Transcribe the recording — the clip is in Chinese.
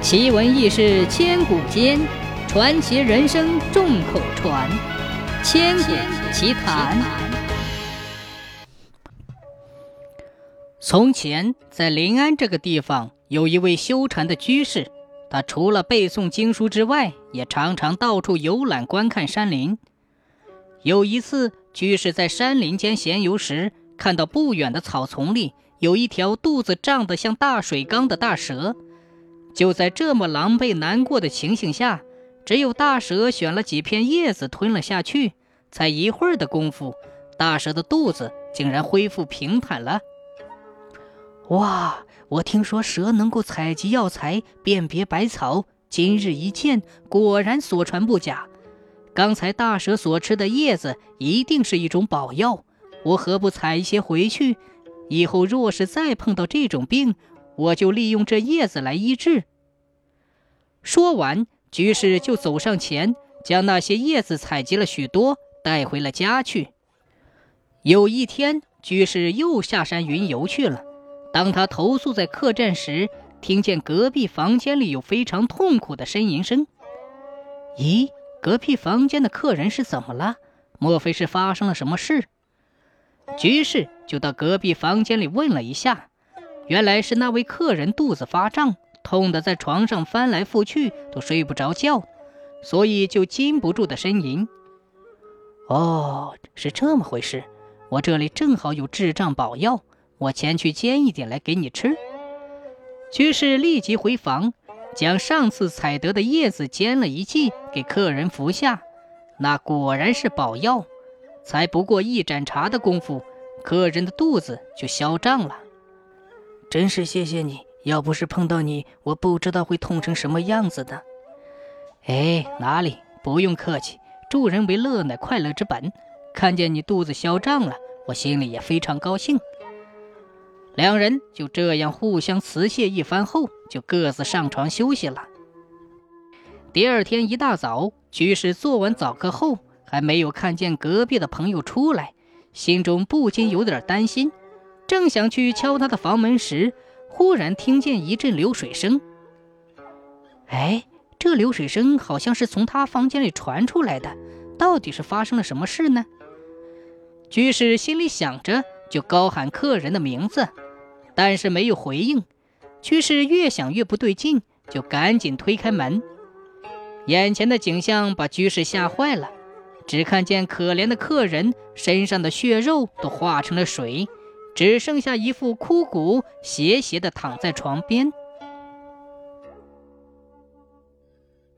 奇闻异事千古间，传奇人生众口传。千古奇谈。从前，在临安这个地方，有一位修禅的居士，他除了背诵经书之外，也常常到处游览观看山林。有一次，居士在山林间闲游时，看到不远的草丛里有一条肚子胀得像大水缸的大蛇。就在这么狼狈难过的情形下，只有大蛇选了几片叶子吞了下去。才一会儿的功夫，大蛇的肚子竟然恢复平坦了。哇！我听说蛇能够采集药材、辨别百草，今日一见，果然所传不假。刚才大蛇所吃的叶子一定是一种宝药，我何不采一些回去？以后若是再碰到这种病，我就利用这叶子来医治。说完，居士就走上前，将那些叶子采集了许多，带回了家去。有一天，居士又下山云游去了。当他投宿在客栈时，听见隔壁房间里有非常痛苦的呻吟声。咦，隔壁房间的客人是怎么了？莫非是发生了什么事？居士就到隔壁房间里问了一下。原来是那位客人肚子发胀，痛得在床上翻来覆去都睡不着觉，所以就禁不住的呻吟。哦，是这么回事。我这里正好有治胀宝药，我前去煎一点来给你吃。居士立即回房，将上次采得的叶子煎了一剂给客人服下。那果然是宝药，才不过一盏茶的功夫，客人的肚子就消胀了。真是谢谢你，要不是碰到你，我不知道会痛成什么样子的。哎，哪里，不用客气，助人为乐乃快乐之本。看见你肚子消胀了，我心里也非常高兴。两人就这样互相辞谢一番后，就各自上床休息了。第二天一大早，居士做完早课后，还没有看见隔壁的朋友出来，心中不禁有点担心。正想去敲他的房门时，忽然听见一阵流水声。哎，这流水声好像是从他房间里传出来的，到底是发生了什么事呢？居士心里想着，就高喊客人的名字，但是没有回应。居士越想越不对劲，就赶紧推开门。眼前的景象把居士吓坏了，只看见可怜的客人身上的血肉都化成了水。只剩下一副枯骨，斜斜地躺在床边。